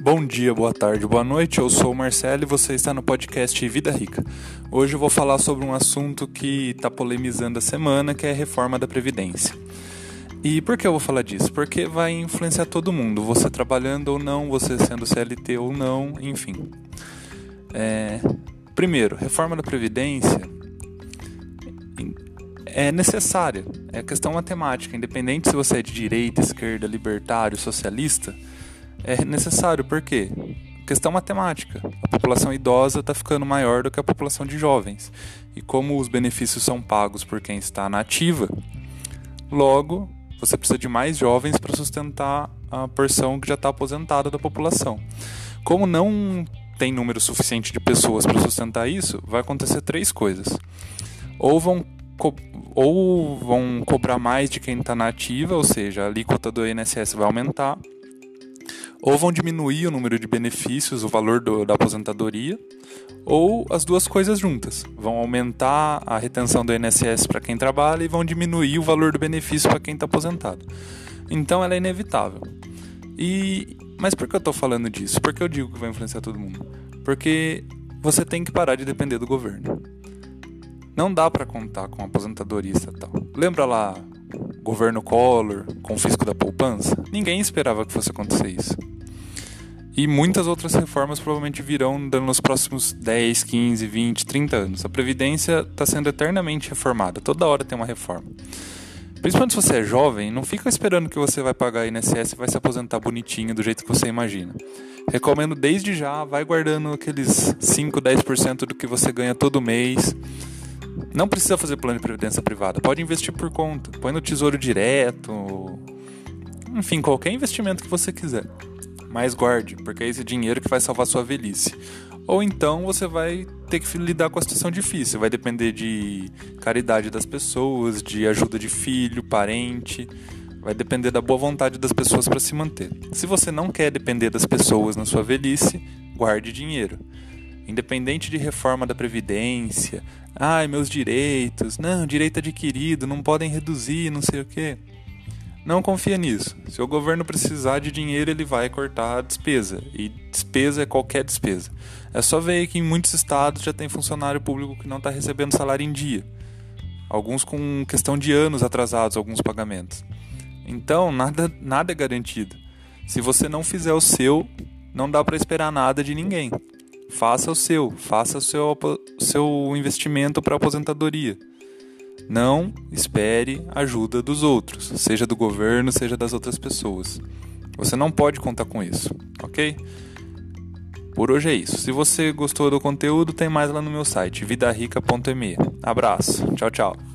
Bom dia, boa tarde, boa noite. Eu sou o Marcelo e você está no podcast Vida Rica. Hoje eu vou falar sobre um assunto que está polemizando a semana, que é a reforma da Previdência. E por que eu vou falar disso? Porque vai influenciar todo mundo, você trabalhando ou não, você sendo CLT ou não, enfim. É... Primeiro, reforma da Previdência é necessária, é questão matemática, independente se você é de direita, esquerda, libertário, socialista é necessário, por quê? Questão matemática. A população idosa está ficando maior do que a população de jovens. E como os benefícios são pagos por quem está na ativa, logo você precisa de mais jovens para sustentar a porção que já está aposentada da população. Como não tem número suficiente de pessoas para sustentar isso, vai acontecer três coisas. Ou vão, ou vão cobrar mais de quem está na ativa, ou seja, a alíquota do INSS vai aumentar ou vão diminuir o número de benefícios, o valor do, da aposentadoria, ou as duas coisas juntas. Vão aumentar a retenção do INSS para quem trabalha e vão diminuir o valor do benefício para quem está aposentado. Então ela é inevitável. E mas por que eu estou falando disso? Por que eu digo que vai influenciar todo mundo? Porque você tem que parar de depender do governo. Não dá para contar com aposentadoria estatal. Lembra lá governo Collor, confisco da poupança? Ninguém esperava que fosse acontecer isso. E muitas outras reformas provavelmente virão nos próximos 10, 15, 20, 30 anos. A Previdência está sendo eternamente reformada, toda hora tem uma reforma. Principalmente se você é jovem, não fica esperando que você vai pagar INSS e vai se aposentar bonitinho do jeito que você imagina. Recomendo desde já, vai guardando aqueles 5, 10% do que você ganha todo mês não precisa fazer plano de previdência privada, pode investir por conta, põe no tesouro direto, enfim, qualquer investimento que você quiser. Mas guarde, porque é esse dinheiro que vai salvar sua velhice. Ou então você vai ter que lidar com a situação difícil, vai depender de caridade das pessoas, de ajuda de filho, parente, vai depender da boa vontade das pessoas para se manter. Se você não quer depender das pessoas na sua velhice, guarde dinheiro. Independente de reforma da Previdência, ai, meus direitos, não, direito adquirido, não podem reduzir, não sei o quê. Não confia nisso. Se o governo precisar de dinheiro, ele vai cortar a despesa. E despesa é qualquer despesa. É só ver que em muitos estados já tem funcionário público que não está recebendo salário em dia. Alguns com questão de anos atrasados, alguns pagamentos. Então, nada, nada é garantido. Se você não fizer o seu, não dá para esperar nada de ninguém. Faça o seu, faça o seu, seu investimento para aposentadoria. Não espere ajuda dos outros, seja do governo, seja das outras pessoas. Você não pode contar com isso, ok? Por hoje é isso. Se você gostou do conteúdo, tem mais lá no meu site, vidarica.me. Abraço, tchau, tchau.